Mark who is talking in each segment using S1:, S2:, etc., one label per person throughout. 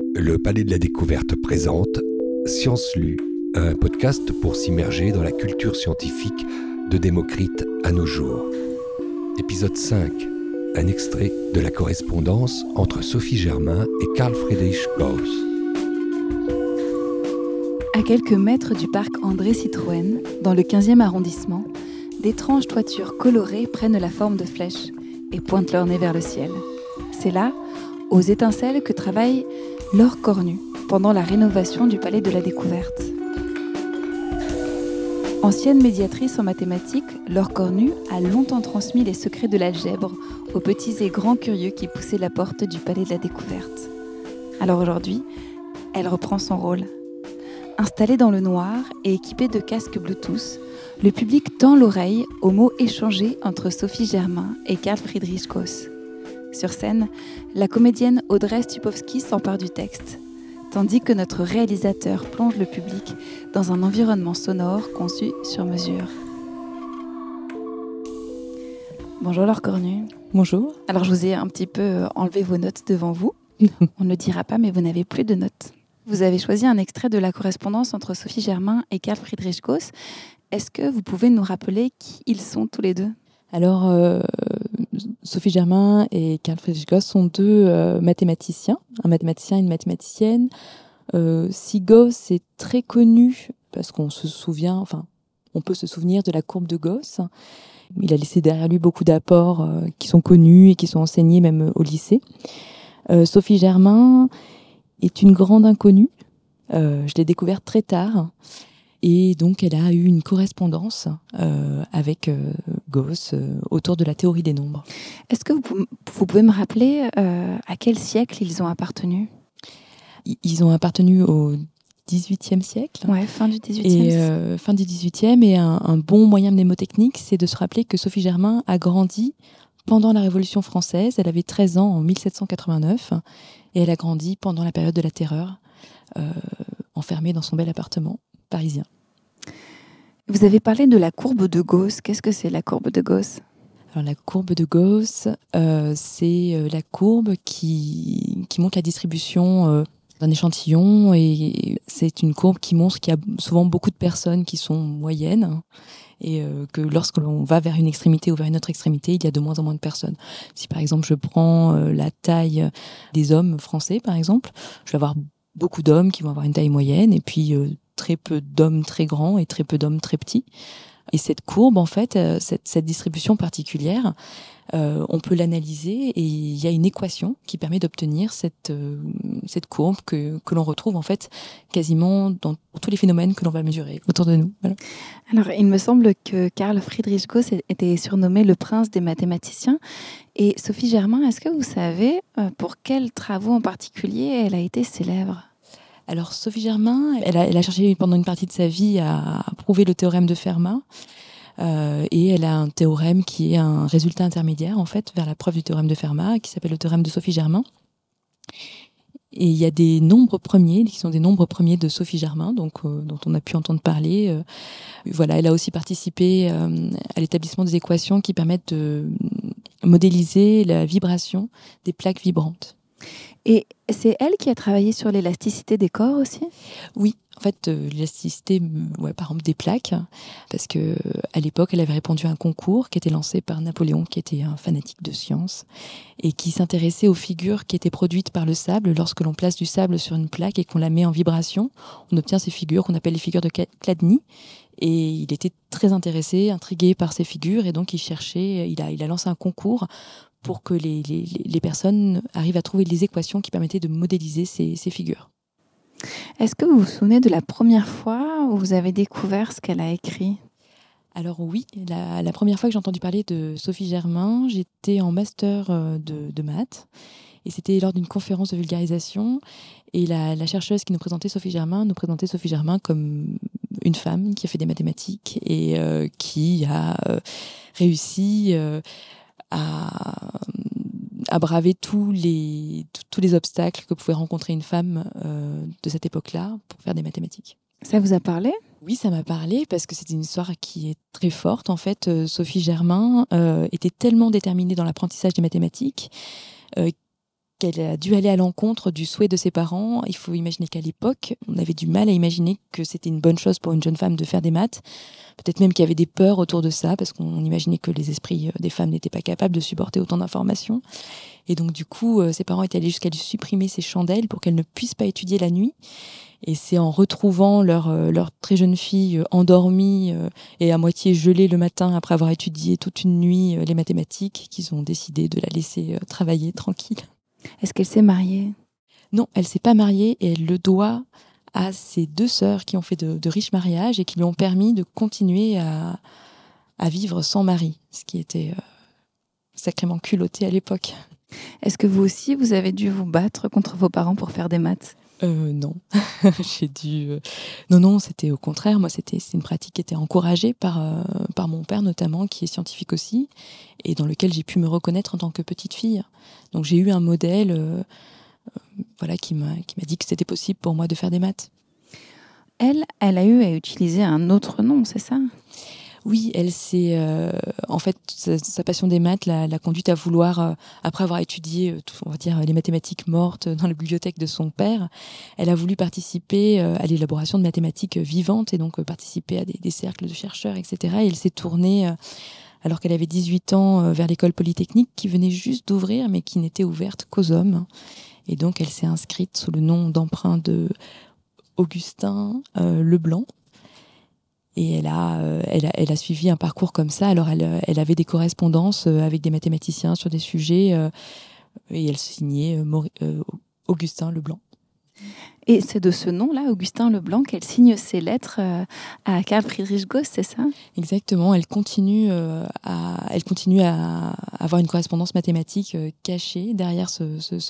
S1: Le Palais de la Découverte présente Science Lue, un podcast pour s'immerger dans la culture scientifique de Démocrite à nos jours. Épisode 5. Un extrait de la correspondance entre Sophie Germain et Carl Friedrich Gauss.
S2: À quelques mètres du parc André Citroën, dans le 15e arrondissement, d'étranges toitures colorées prennent la forme de flèches et pointent leur nez vers le ciel. C'est là, aux étincelles, que travaille Laure Cornu pendant la rénovation du Palais de la Découverte. Ancienne médiatrice en mathématiques, Laure Cornu a longtemps transmis les secrets de l'algèbre aux petits et grands curieux qui poussaient la porte du Palais de la Découverte. Alors aujourd'hui, elle reprend son rôle. Installée dans le noir et équipée de casques Bluetooth, le public tend l'oreille aux mots échangés entre Sophie Germain et Karl Friedrich Gauss. Sur scène, la comédienne Audrey Stupowski s'empare du texte, tandis que notre réalisateur plonge le public dans un environnement sonore conçu sur mesure. Bonjour Laure Cornu.
S3: Bonjour.
S2: Alors je vous ai un petit peu euh, enlevé vos notes devant vous. On ne le dira pas, mais vous n'avez plus de notes. Vous avez choisi un extrait de la correspondance entre Sophie Germain et Karl Friedrich Gauss. Est-ce que vous pouvez nous rappeler qui ils sont tous les deux?
S3: Alors, euh, Sophie Germain et Karl Friedrich Gauss sont deux euh, mathématiciens, un mathématicien et une mathématicienne. Si Gauss est très connu, parce qu'on se souvient, enfin, on peut se souvenir de la courbe de Gauss. Il a laissé derrière lui beaucoup d'apports euh, qui sont connus et qui sont enseignés même au lycée. Euh, Sophie Germain est une grande inconnue. Je l'ai découverte très tard. Et donc, elle a eu une correspondance euh, avec euh, Gauss euh, autour de la théorie des nombres.
S2: Est-ce que vous, pou- vous pouvez me rappeler à quel siècle ils ont appartenu?
S3: Ils ont appartenu au XVIIIe siècle.
S2: Ouais, fin du 18e.
S3: Et euh, fin du 18e, et un, un bon moyen mnémotechnique, c'est de se rappeler que Sophie Germain a grandi pendant la Révolution française. Elle avait 13 ans en 1789, et elle a grandi pendant la période de la Terreur, euh, enfermée dans son bel appartement parisien.
S2: Vous avez parlé de la courbe de Gauss. Qu'est-ce que c'est la courbe de Gauss?
S3: Alors la courbe de Gauss, euh, c'est euh, la courbe qui, montre la distribution euh, d'un échantillon et c'est une courbe qui montre qu'il y a souvent beaucoup de personnes qui sont moyennes et que lorsque l'on va vers une extrémité ou vers une autre extrémité, il y a de moins en moins de personnes. Si par exemple je prends la taille des hommes français par exemple, je vais avoir beaucoup d'hommes qui vont avoir une taille moyenne et puis très peu d'hommes très grands et très peu d'hommes très petits. Et cette courbe, en fait, euh, cette, cette distribution particulière, euh, on peut l'analyser et il y a une équation qui permet d'obtenir cette, euh, cette courbe que, que l'on retrouve en fait quasiment dans tous les phénomènes que l'on va mesurer autour de nous. Voilà.
S2: Alors, il me semble que Karl Friedrich Gauss était surnommé le prince des mathématiciens. Et Sophie Germain, est-ce que vous savez pour quels travaux en particulier elle a été célèbre?
S3: Alors Sophie Germain, elle a, elle a cherché pendant une partie de sa vie à, prouver le théorème de Fermat. Euh, et elle a un théorème qui est un résultat intermédiaire en fait vers la preuve du théorème de Fermat qui s'appelle le théorème de Sophie Germain. Et il y a des nombres premiers qui sont des nombres premiers de Sophie Germain, donc euh, dont on a pu entendre parler. Euh, voilà, elle a aussi participé euh, à l'établissement des équations qui permettent de modéliser la vibration des plaques vibrantes.
S2: Et c'est elle qui a travaillé sur l'élasticité des corps aussi?
S3: Oui, en fait, euh, l'élasticité, par exemple des plaques, parce que euh, à l'époque, elle avait répondu à un concours qui était lancé par Napoléon, qui était un fanatique de science, et qui s'intéressait aux figures qui étaient produites par le sable. Lorsque l'on place du sable sur une plaque et qu'on la met en vibration, on obtient ces figures qu'on appelle les figures de Chladni. Et il était très intéressé, intrigué par ces figures, et donc il cherchait, il a, il a lancé un concours pour que les, les, les personnes arrivent à trouver les équations qui permettaient de modéliser ces, ces figures.
S2: Est-ce que vous vous souvenez de la première fois où vous avez découvert ce qu'elle a écrit?
S3: Alors oui, la, la première fois que j'ai entendu parler de Sophie Germain, j'étais en master euh, de, de maths. Et c'était lors d'une conférence de vulgarisation. Et la, la chercheuse qui nous présentait Sophie Germain nous présentait Sophie Germain comme une femme qui a fait des mathématiques et euh, qui a euh, réussi euh, à, à braver tous les, tous- les obstacles que pouvait rencontrer une femme de cette époque-là pour faire des mathématiques.
S2: Ça vous a parlé?
S3: Oui, ça m'a parlé parce que c'est une histoire qui est très forte. En fait, Sophie Germain était tellement déterminée dans l'apprentissage des mathématiques qu'elle a dû aller à l'encontre du souhait de ses parents. Il faut imaginer qu'à l'époque, on avait du mal à imaginer que c'était une bonne chose pour une jeune femme de faire des maths. Peut-être même qu'il y avait des peurs autour de ça, parce qu'on imaginait que les esprits euh, des femmes n'étaient pas capables de supporter autant d'informations. Et donc, du coup, euh, ses parents étaient allés jusqu'à lui supprimer ses chandelles pour qu'elle ne puisse pas étudier la nuit. Et c'est en retrouvant leur, euh, leur très jeune fille endormie et à moitié gelée le matin après avoir étudié toute une nuit les mathématiques qu'ils ont décidé de la laisser travailler tranquille.
S2: Est-ce qu'elle s'est mariée?
S3: Non, elle s'est pas mariée et elle le doit à ses deux sœurs qui ont fait de, riches mariages et qui lui ont permis de continuer à, vivre sans mari, ce qui était euh, sacrément culotté à l'époque.
S2: Est-ce que vous aussi, vous avez dû vous battre contre vos parents pour faire des maths?
S3: Euh, non, j'ai dû. Euh, non, non, c'était au contraire. Moi, c'était une pratique qui était encouragée par par mon père notamment, qui est scientifique aussi, et dans lequel j'ai pu me reconnaître en tant que petite fille. Donc j'ai eu un modèle voilà, qui m'a dit que c'était possible pour moi de faire des maths.
S2: Elle, elle a eu à utiliser un autre nom, c'est ça?
S3: Oui, elle s'est, euh, en fait, sa, passion des maths l'a conduite à vouloir, euh, après avoir étudié, euh, on va dire, les mathématiques mortes dans la bibliothèque de son père, elle a voulu participer à l'élaboration de mathématiques vivantes et donc participer à des, des, cercles de chercheurs, etc. Et elle s'est tournée, alors qu'elle avait 18 ans, vers l'école polytechnique qui venait juste d'ouvrir, mais qui n'était ouverte qu'aux hommes. Et donc, elle s'est inscrite sous le nom d'emprunt de Augustin euh, Leblanc. Et elle a, euh, elle, a, elle a suivi un parcours comme ça. Alors, elle, elle avait des correspondances euh, avec des mathématiciens sur des sujets et elle signait Augustin Leblanc.
S2: Et c'est de ce nom-là, Augustin Leblanc, qu'elle signe ses lettres euh, à Karl Friedrich Gauss, c'est ça?
S3: Exactement. Elle continue, euh, à, elle continue à avoir une correspondance mathématique euh, cachée derrière ce,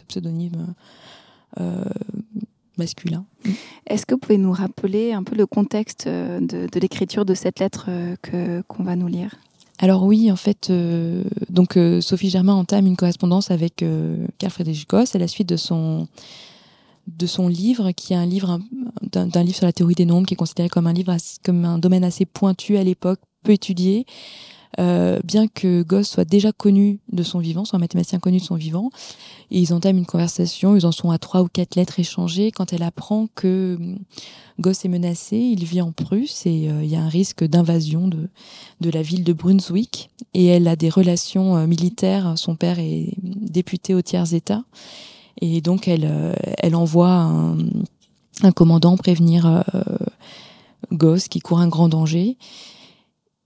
S3: pseudonyme masculin.
S2: Est-ce que vous pouvez nous rappeler un peu le contexte de, l'écriture de cette lettre que qu'on va nous lire?
S3: Alors oui, en fait, donc Sophie Germain entame une correspondance avec Karl Friedrich Gauss à la suite de son de son livre, qui est un livre livre sur la théorie des nombres, qui est considéré comme un livre comme un domaine assez pointu à l'époque, peu étudié. Euh, bien que Gauss soit déjà connu de son vivant, soit un mathématicien connu de son vivant, ils entament une conversation, ils en sont à trois ou quatre lettres échangées. Quand elle apprend que hum, Gauss est menacé, il vit en Prusse et euh, il y a un risque d'invasion de, la ville de Brunswick. Et elle a des relations euh, militaires, son père est député au tiers-État. Et donc, elle, elle envoie un, un commandant prévenir Goss qui court un grand danger.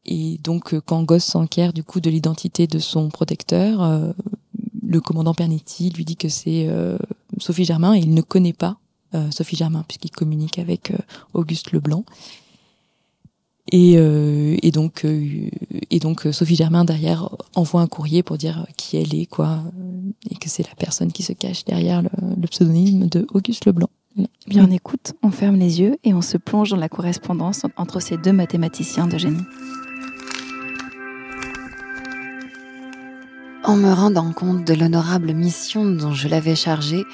S3: Et donc, euh, quand Goss s'enquiert du coup de l'identité de son protecteur, le commandant Pernetti lui dit que c'est Sophie Germain et il ne connaît pas Sophie Germain puisqu'il communique avec Auguste Leblanc. Et, euh, et donc, euh, et donc euh, Sophie Germain derrière envoie un courrier pour dire qui elle est, quoi, et que c'est la personne qui se cache derrière le, pseudonyme de Auguste Leblanc.
S2: Bien, on écoute, on ferme les yeux et on se plonge dans la correspondance entre ces deux mathématiciens de génie.
S4: En me rendant compte de l'honorable mission dont je l'avais chargé,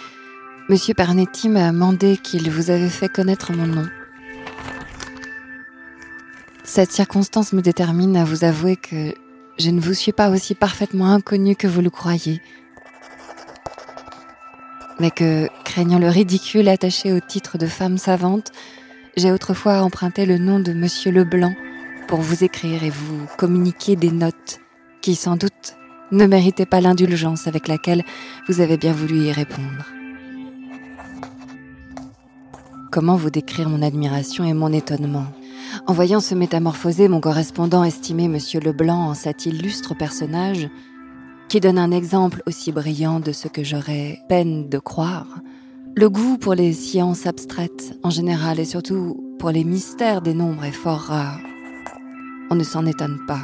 S4: Monsieur Pernetti m'a demandé qu'il vous avait fait connaître mon nom. Cette circonstance me détermine à vous avouer que je ne vous suis pas aussi parfaitement inconnue que vous le croyez, mais que, craignant le ridicule attaché au titre de femme savante, j'ai autrefois emprunté le nom de Monsieur Leblanc pour vous écrire et vous communiquer des notes qui, sans doute, ne méritaient pas l'indulgence avec laquelle vous avez bien voulu y répondre. Comment vous décrire mon admiration et mon étonnement? En voyant se métamorphoser mon correspondant estimé Monsieur Leblanc en cet illustre personnage, qui donne un exemple aussi brillant de ce que j'aurais peine de croire, le goût pour les sciences abstraites en général et surtout pour les mystères des nombres est fort rare. On ne s'en étonne pas.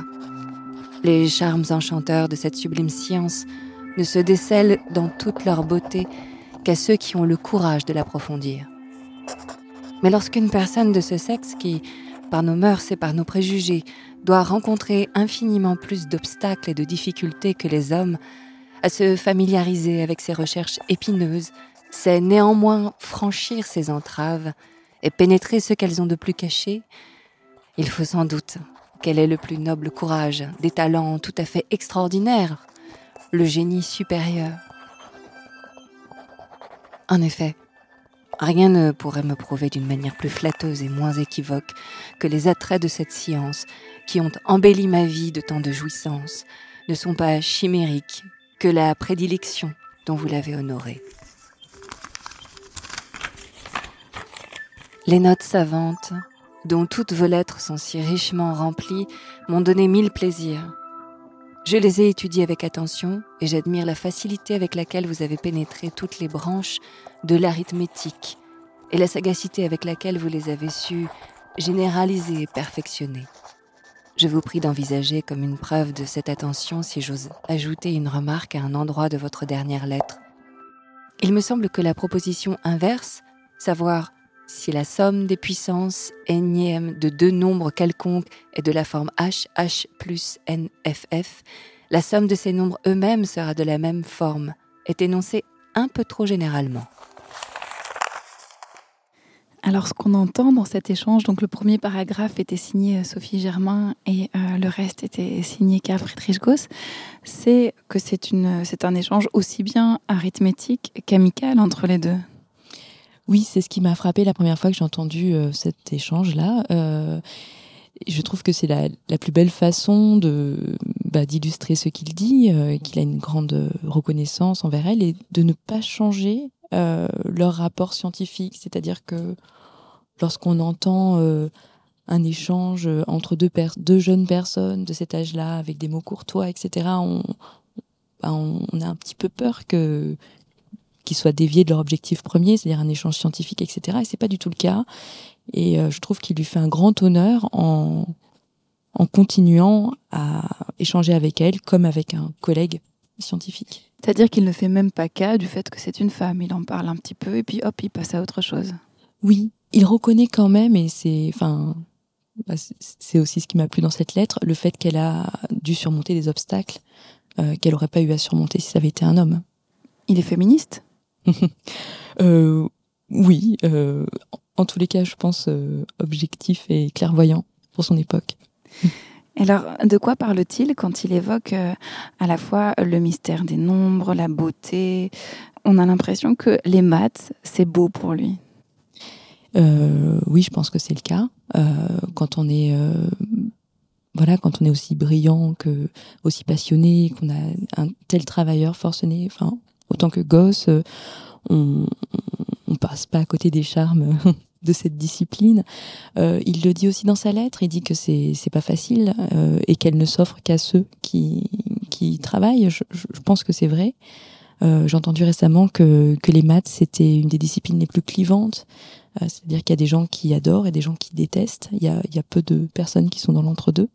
S4: Les charmes enchanteurs de cette sublime science ne se décèlent dans toute leur beauté qu'à ceux qui ont le courage de l'approfondir. Mais lorsqu'une personne de ce sexe qui, par nos mœurs et par nos préjugés, doit rencontrer infiniment plus d'obstacles et de difficultés que les hommes, à se familiariser avec ces recherches épineuses, c'est néanmoins franchir ces entraves et pénétrer ce qu'elles ont de plus caché, il faut sans doute quel est le plus noble courage, des talents tout à fait extraordinaires, le génie supérieur. En effet, rien ne pourrait me prouver d'une manière plus flatteuse et moins équivoque que les attraits de cette science qui ont embelli ma vie de tant de jouissances ne sont pas chimériques que la prédilection dont vous l'avez honorée. Les notes savantes, dont toutes vos lettres sont si richement remplies, m'ont donné mille plaisirs. Je les ai étudiées avec attention et j'admire la facilité avec laquelle vous avez pénétré toutes les branches de l'arithmétique et la sagacité avec laquelle vous les avez su généraliser et perfectionner. Je vous prie d'envisager comme une preuve de cette attention si j'ose ajouter une remarque à un endroit de votre dernière lettre. Il me semble que la proposition inverse, savoir si la somme des puissances énième de deux nombres quelconques est de la forme h, h plus nff, la somme de ces nombres eux-mêmes sera de la même forme, est énoncée un peu trop généralement.
S2: Alors, ce qu'on entend dans cet échange, donc le premier paragraphe était signé euh, Sophie Germain et euh, le reste était signé Karl Friedrich Gauss, c'est que une, c'est un échange aussi bien arithmétique qu'amical entre les deux.
S3: Oui, c'est ce qui m'a frappé la première fois que j'ai entendu euh, cet échange-là. Euh, je trouve que c'est la, la, plus belle façon de bah, d'illustrer ce qu'il dit, euh, qu'il a une grande reconnaissance envers elle et de ne pas changer leur rapport scientifique. C'est-à-dire que lorsqu'on entend un échange entre deux, deux jeunes personnes de cet âge-là, avec des mots courtois, etc., bah, on, a un petit peu peur que qu'ils soient déviés de leur objectif premier, c'est-à-dire un échange scientifique, etc. Et c'est pas du tout le cas. Et euh, je trouve qu'il lui fait un grand honneur en, en continuant à échanger avec elle comme avec un collègue scientifique.
S2: C'est-à-dire qu'il ne fait même pas cas du fait que c'est une femme. Il en parle un petit peu et puis hop, il passe à autre chose.
S3: Oui, il reconnaît quand même, et c'est, enfin, bah, c'est aussi ce qui m'a plu dans cette lettre, le fait qu'elle a dû surmonter des obstacles euh, qu'elle n'aurait pas eu à surmonter si ça avait été un homme.
S2: Il est féministe?
S3: euh, Oui, euh, en tous les cas, je pense euh, objectif et clairvoyant pour son époque.
S2: Alors, de quoi parle-t-il quand il évoque à la fois le mystère des nombres, la beauté? On a l'impression que les maths, c'est beau pour lui.
S3: Oui, je pense que c'est le cas. Quand on est voilà, quand on est aussi brillant que aussi passionné, qu'on a un tel travailleur forcené, enfin autant que gosse, euh, on, on passe pas à côté des charmes de cette discipline. Euh, il le dit aussi dans sa lettre. Il dit que c'est c'est pas facile euh, et qu'elle ne s'offre qu'à ceux qui qui travaillent. Je, je pense que c'est vrai. Euh, J'ai entendu récemment que que les maths c'était une des disciplines les plus clivantes. Euh, C'est-à-dire qu'il y a des gens qui adorent et des gens qui détestent. Il y a il y a peu de personnes qui sont dans l'entre-deux.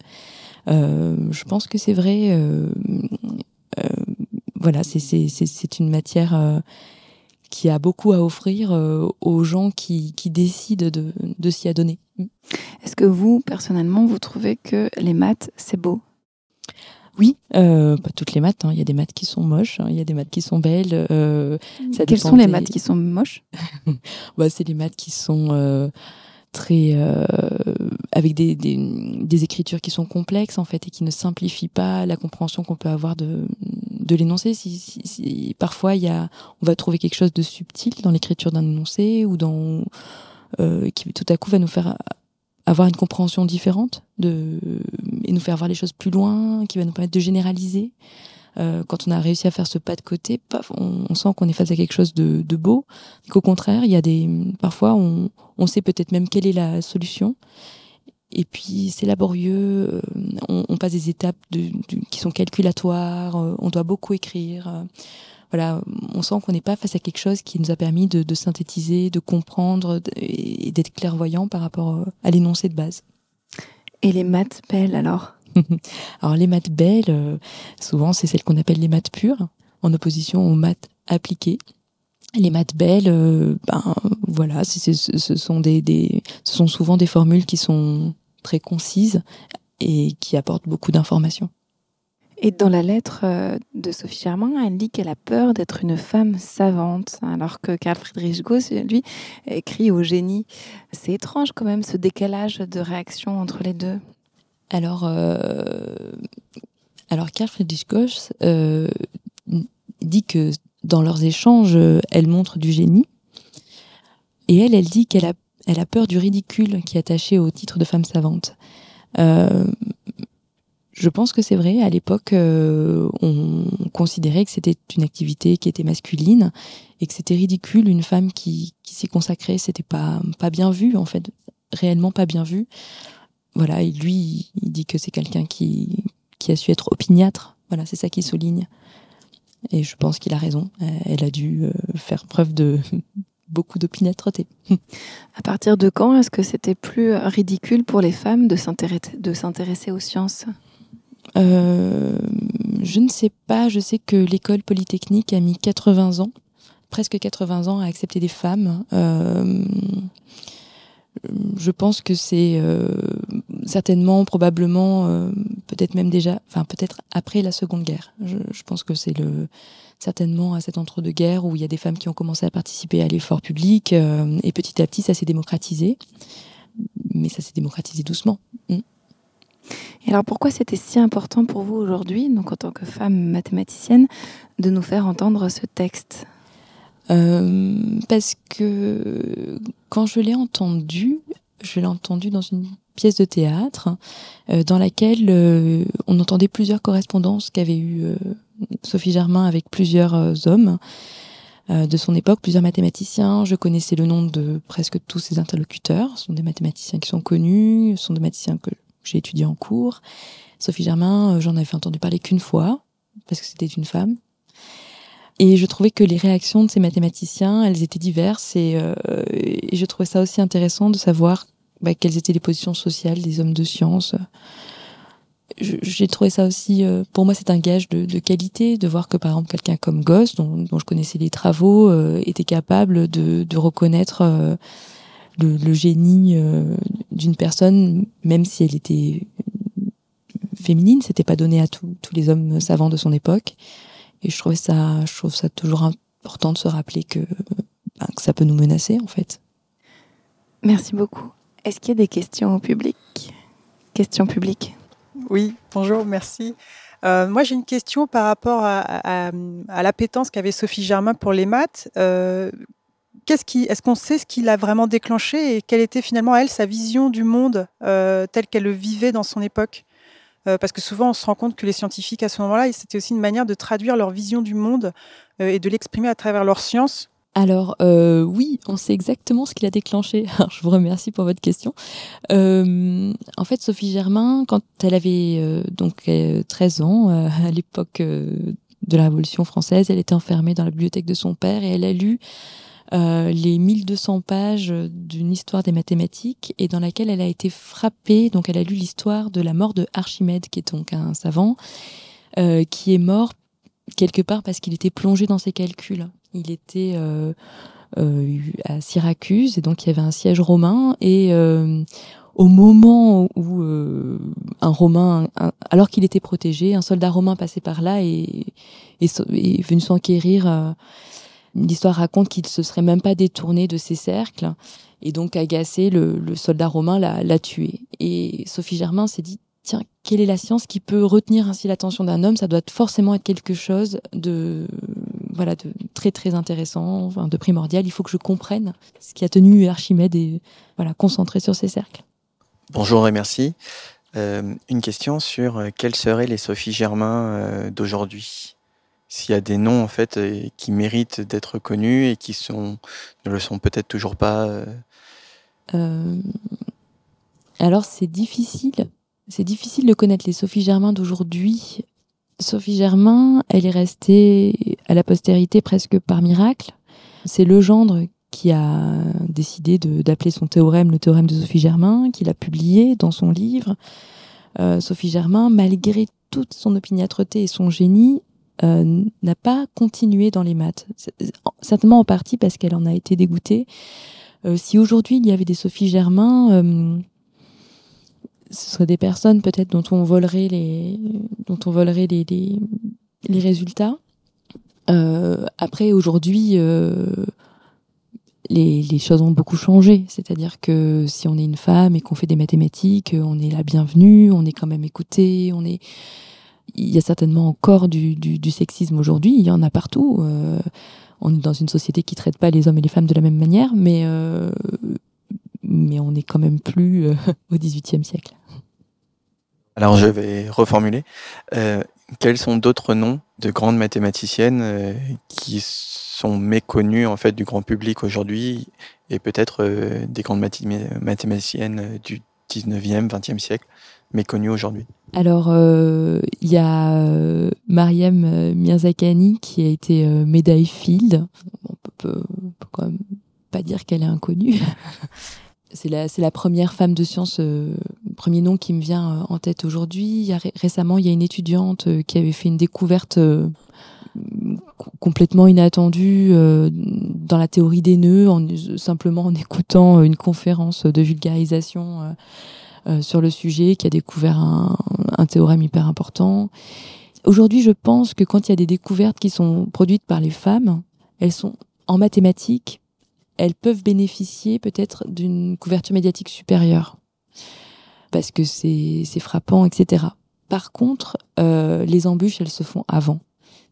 S3: Euh, je pense que c'est vrai. Voilà, c'est une matière qui a beaucoup à offrir euh, aux gens qui, qui décident de, de s'y adonner.
S2: Est-ce que vous, personnellement, vous trouvez que les maths, c'est beau?
S3: Oui, euh, pas toutes les maths. Hein. Il y a des maths qui sont moches, hein. il y a des maths qui sont belles. Euh,
S2: ça Quelles sont les des... maths qui sont moches?
S3: Bah, C'est les maths qui sont euh, très euh, avec des, des, écritures qui sont complexes en fait et qui ne simplifient pas la compréhension qu'on peut avoir de, de l'énoncé. Si, parfois il y a, on va trouver quelque chose de subtil dans l'écriture d'un énoncé ou dans euh, qui tout à coup va nous faire avoir une compréhension différente de et nous faire voir les choses plus loin, qui va nous permettre de généraliser. Euh, quand on a réussi à faire ce pas de côté, paf, on, on sent qu'on est face à quelque chose de, de beau. Qu'au contraire, il y a des parfois on, on sait peut-être même quelle est la solution. Et puis c'est laborieux, euh, on, on, passe des étapes de, qui sont calculatoires, euh, on doit beaucoup écrire. Voilà, on sent qu'on n'est pas face à quelque chose qui nous a permis de, de synthétiser, de comprendre et d'être clairvoyant par rapport à l'énoncé de base.
S2: Et les maths belles alors?
S3: Alors les maths belles, euh, souvent c'est celles qu'on appelle les maths pures, en opposition aux maths appliquées. Les maths belles, euh, ben voilà, ce sont ce sont souvent des formules qui sont très concises et qui apportent beaucoup d'informations.
S2: Et dans la lettre euh, de Sophie Germain, elle dit qu'elle a peur d'être une femme savante, alors que Karl Friedrich Gauss, lui, écrit au génie. C'est étrange quand même ce décalage de réaction entre les deux.
S3: Alors, euh, alors Karl Friedrich Gauss euh, dit que dans leurs échanges, elle montre du génie. Et elle, elle dit qu'elle a, elle a peur du ridicule qui est attaché au titre de femme savante. Euh, je pense que c'est vrai. À l'époque, euh, on considérait que c'était une activité qui était masculine et que c'était ridicule une femme qui, qui s'y consacrait. C'était pas pas bien vu en fait, réellement pas bien vu. Voilà. Et lui, il dit que c'est quelqu'un qui qui a su être opiniâtre. Voilà, c'est ça qu'il souligne. Et je pense qu'il a raison. Elle a dû euh, faire preuve de beaucoup d'opiniâtreté.
S2: À partir de quand est-ce que c'était plus ridicule pour les femmes de s'intéresser aux sciences?
S3: Euh, Je ne sais pas. Je sais que l'école polytechnique a mis 80 ans, presque 80 ans, à accepter des femmes. Euh, je pense que c'est euh, certainement, probablement, euh, peut-être même déjà, enfin peut-être après la Seconde Guerre. Je, pense que c'est le certainement à cet entre-deux-guerres où il y a des femmes qui ont commencé à participer à l'effort public euh, et petit à petit ça s'est démocratisé, mais ça s'est démocratisé doucement. Mm.
S2: Et alors pourquoi c'était si important pour vous aujourd'hui, donc en tant que femme mathématicienne, de nous faire entendre ce texte?
S3: euh, Parce que quand je l'ai entendu, je l'ai entendu dans une pièce de théâtre euh, dans laquelle euh, on entendait plusieurs correspondances qu'avait eu euh, Sophie Germain avec plusieurs euh, hommes euh, de son époque, plusieurs mathématiciens. Je connaissais le nom de presque tous ses interlocuteurs. Ce sont des mathématiciens qui sont connus, ce sont des mathématiciens que j'ai étudiés en cours. Sophie Germain, euh, j'en avais entendu parler qu'une fois, parce que c'était une femme. Et je trouvais que les réactions de ces mathématiciens, elles étaient diverses et, euh, et je trouvais ça aussi intéressant de savoir bah, quelles étaient les positions sociales des hommes de science j'ai trouvé ça aussi, euh, pour moi, c'est un gage de, de, qualité de voir que, par exemple, quelqu'un comme Goss, dont, dont, je connaissais les travaux, euh, était capable de, de reconnaître euh, le, le, génie euh, d'une personne, même si elle était féminine. C'était pas donné à tous les hommes savants de son époque. Et je trouvais ça, je trouve ça toujours important de se rappeler que, ben, que ça peut nous menacer, en fait.
S2: Merci beaucoup. Est-ce qu'il y a des questions au public? Questions publiques?
S5: Oui, bonjour, merci. Euh, moi, j'ai une question par rapport à, à, à l'appétence qu'avait Sophie Germain pour les maths. Euh, qu'est-ce qui, est-ce qu'on sait ce qui l'a vraiment déclenché et quelle était finalement, elle, sa vision du monde euh, telle qu'elle le vivait dans son époque? Parce que souvent, on se rend compte que les scientifiques, à ce moment-là, c'était aussi une manière de traduire leur vision du monde euh, et de l'exprimer à travers leur science.
S3: Alors euh, oui, on sait exactement ce qui l'a déclenché. Alors, je vous remercie pour votre question. Euh, en fait, Sophie Germain, quand elle avait euh, donc 13 ans, euh, à l'époque euh, de la Révolution française, elle était enfermée dans la bibliothèque de son père et elle a lu euh, les 1200 pages d'une histoire des mathématiques et dans laquelle elle a été frappée. Donc, elle a lu l'histoire de la mort de Archimède, qui est donc un savant, qui est mort quelque part parce qu'il était plongé dans ses calculs. Il était euh, euh, à Syracuse et donc il y avait un siège romain et euh, au moment où euh, un romain, alors qu'il était protégé, un soldat romain passait par là et, et, et venu s'enquérir. Euh, L'histoire raconte qu'il se serait même pas détourné de ses cercles et donc agacé, le, soldat romain l'a tué. Et Sophie Germain s'est dit tiens, quelle est la science qui peut retenir ainsi l'attention d'un homme? Ça doit forcément être quelque chose de voilà de très très intéressant, de primordial. Il faut que je comprenne ce qui a tenu Archimède et voilà concentré sur ces cercles.
S6: Bonjour et merci. Euh, une question sur euh, quelles seraient les Sophie Germain euh, d'aujourd'hui? S'il y a des noms en fait euh, qui méritent d'être connus et qui sont ne le sont peut-être toujours pas.
S3: Euh, alors c'est difficile c'est difficile de connaître les Sophie Germain d'aujourd'hui. Sophie Germain, elle est restée à la postérité presque par miracle. C'est Legendre qui a décidé d'appeler son théorème le théorème de Sophie Germain, qu'il a publié dans son livre. Euh, Sophie Germain, malgré toute son opiniâtreté et son génie, euh, n'a pas continué dans les maths. Certainement en partie parce qu'elle en a été dégoûtée. Euh, si aujourd'hui il y avait des Sophie Germain, euh, ce seraient des personnes peut-être dont on volerait les dont on volerait les résultats. Après aujourd'hui, les, choses ont beaucoup changé. C'est-à-dire que si on est une femme et qu'on fait des mathématiques, on est la bienvenue, on est quand même écouté, on est il y a certainement encore du, sexisme aujourd'hui, il y en a partout. Euh, on est dans une société qui traite pas les hommes et les femmes de la même manière, mais, euh, mais on n'est quand même plus euh, au XVIIIe siècle.
S6: Alors je vais reformuler. quels sont d'autres noms de grandes mathématiciennes qui sont méconnus en fait du grand public aujourd'hui et peut-être des grandes mathématiciennes du 19e, 20e siècle méconnues aujourd'hui
S3: alors, euh, il y a euh, Mariam euh, Mirzakhani qui a été médaille Field. On peut, peut, quand même pas dire qu'elle est inconnue. c'est la première femme de science, premier nom qui me vient en tête aujourd'hui. récemment, il y a une étudiante qui avait fait une découverte complètement inattendue dans la théorie des nœuds, en, simplement en écoutant une conférence de vulgarisation euh, sur le sujet, qui a découvert un, un théorème hyper important. Aujourd'hui, je pense que quand il y a des découvertes qui sont produites par les femmes, elles sont en mathématiques, elles peuvent bénéficier peut-être d'une couverture médiatique supérieure parce que c'est frappant, etc. Par contre, euh, les embûches, elles se font avant.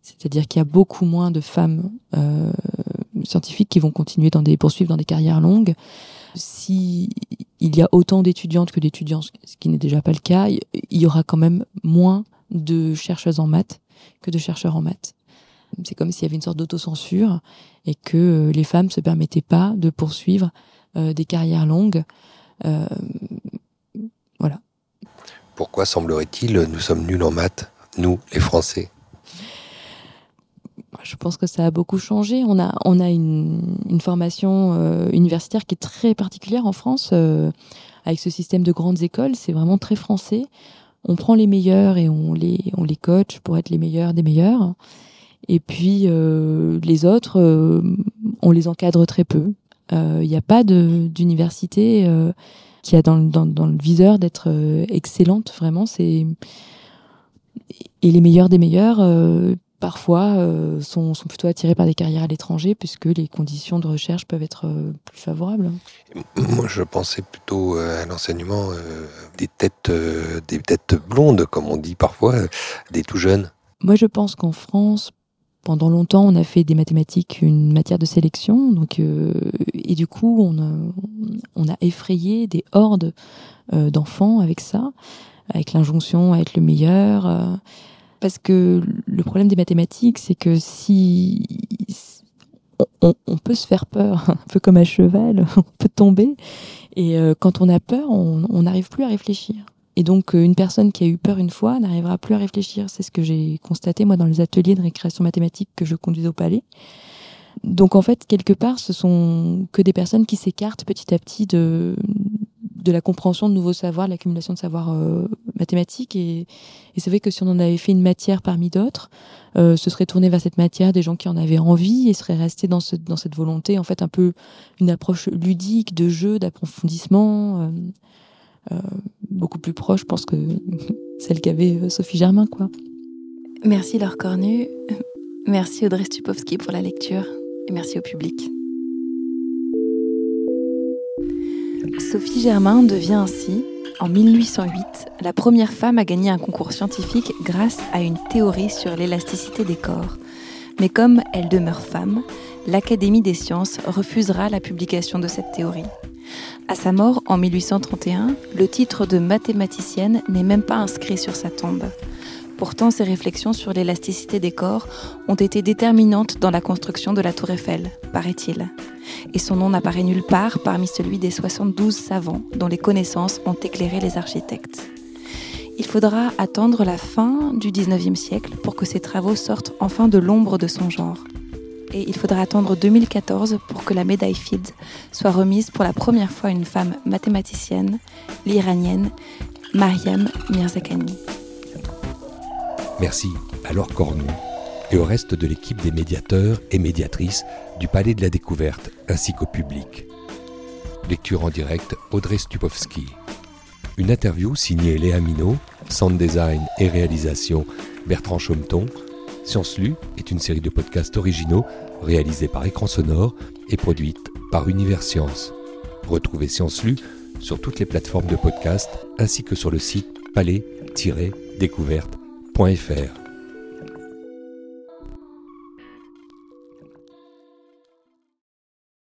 S3: C'est-à-dire qu'il y a beaucoup moins de femmes euh, scientifiques qui vont continuer dans des poursuivre dans des carrières longues si il y a autant d'étudiantes que d'étudiants, ce qui n'est déjà pas le cas, il y aura quand même moins de chercheuses en maths que de chercheurs en maths. C'est comme s'il y avait une sorte d'autocensure et que euh, les femmes se permettaient pas de poursuivre euh, des carrières longues. Euh, voilà.
S1: Pourquoi semblerait-il nous sommes nuls en maths, nous, les Français?
S3: Je pense que ça a beaucoup changé. On a, on a une, formation euh, universitaire qui est très particulière en France, euh, avec ce système de grandes écoles. C'est vraiment très français. On prend les meilleurs et on les, on les coach pour être les meilleurs des meilleurs. Et puis euh, les autres, on les encadre très peu. Il n'y a pas d'université qui a dans, dans, dans le viseur d'être excellente. Vraiment, c'est et les meilleurs des meilleurs parfois euh, sont, sont, plutôt attirés par des carrières à l'étranger puisque les conditions de recherche peuvent être euh, plus favorables.
S1: Moi, je pensais plutôt euh, à l'enseignement des têtes, des têtes blondes, comme on dit parfois, des tout jeunes.
S3: Moi, je pense qu'en France, pendant longtemps, on a fait des mathématiques une matière de sélection, donc et du coup, on a, on a effrayé des hordes d'enfants avec ça, avec l'injonction à être le meilleur. Parce que le problème des mathématiques, c'est que si on, peut se faire peur, un peu comme un cheval, on peut tomber. Et euh, quand on a peur, on n'arrive plus à réfléchir. Et donc, euh, une personne qui a eu peur une fois n'arrivera plus à réfléchir. C'est ce que j'ai constaté, moi, dans les ateliers de récréation mathématique que je conduisais au palais. Donc, en fait, quelque part, ce sont que des personnes qui s'écartent petit à petit de, de la compréhension de nouveaux savoirs, l'accumulation de savoirs euh, mathématiques. Et, et c'est vrai que si on en avait fait une matière parmi d'autres, euh, ce serait tourné vers cette matière des gens qui en avaient envie et seraient restés dans, dans cette volonté, en fait, un peu une approche ludique de jeu, d'approfondissement, euh, beaucoup plus proche, je pense, que celle qu'avait Sophie Germain, quoi.
S2: Merci Laure Cornu, merci Audrey Stupowski pour la lecture et merci au public. Sophie Germain devient ainsi, en 1808, la première femme à gagner un concours scientifique grâce à une théorie sur l'élasticité des corps. Mais comme elle demeure femme, l'Académie des sciences refusera la publication de cette théorie. À sa mort en 1831, le titre de mathématicienne n'est même pas inscrit sur sa tombe. Pourtant, ses réflexions sur l'élasticité des corps ont été déterminantes dans la construction de la tour Eiffel, paraît-il. Et son nom n'apparaît nulle part parmi celui des 72 savants dont les connaissances ont éclairé les architectes. Il faudra attendre la fin du 19e siècle pour que ses travaux sortent enfin de l'ombre de son genre. Et il faudra attendre 2014 pour que la médaille Fields soit remise pour la première fois à une femme mathématicienne, l'iranienne Mariam Mirzakhani.
S1: Merci à Laure Cornu et au reste de l'équipe des médiateurs et médiatrices du Palais de la Découverte ainsi qu'au public. Lecture en direct Audrey Stupowski. Une interview signée Léa Minot, sound design et réalisation Bertrand Chaumeton. Science Lu est une série de podcasts originaux réalisés par Écran Sonore et produite par Univers Science. Retrouvez Science Lu sur toutes les plateformes de podcast ainsi que sur le site palais-découverte francefineart.fr.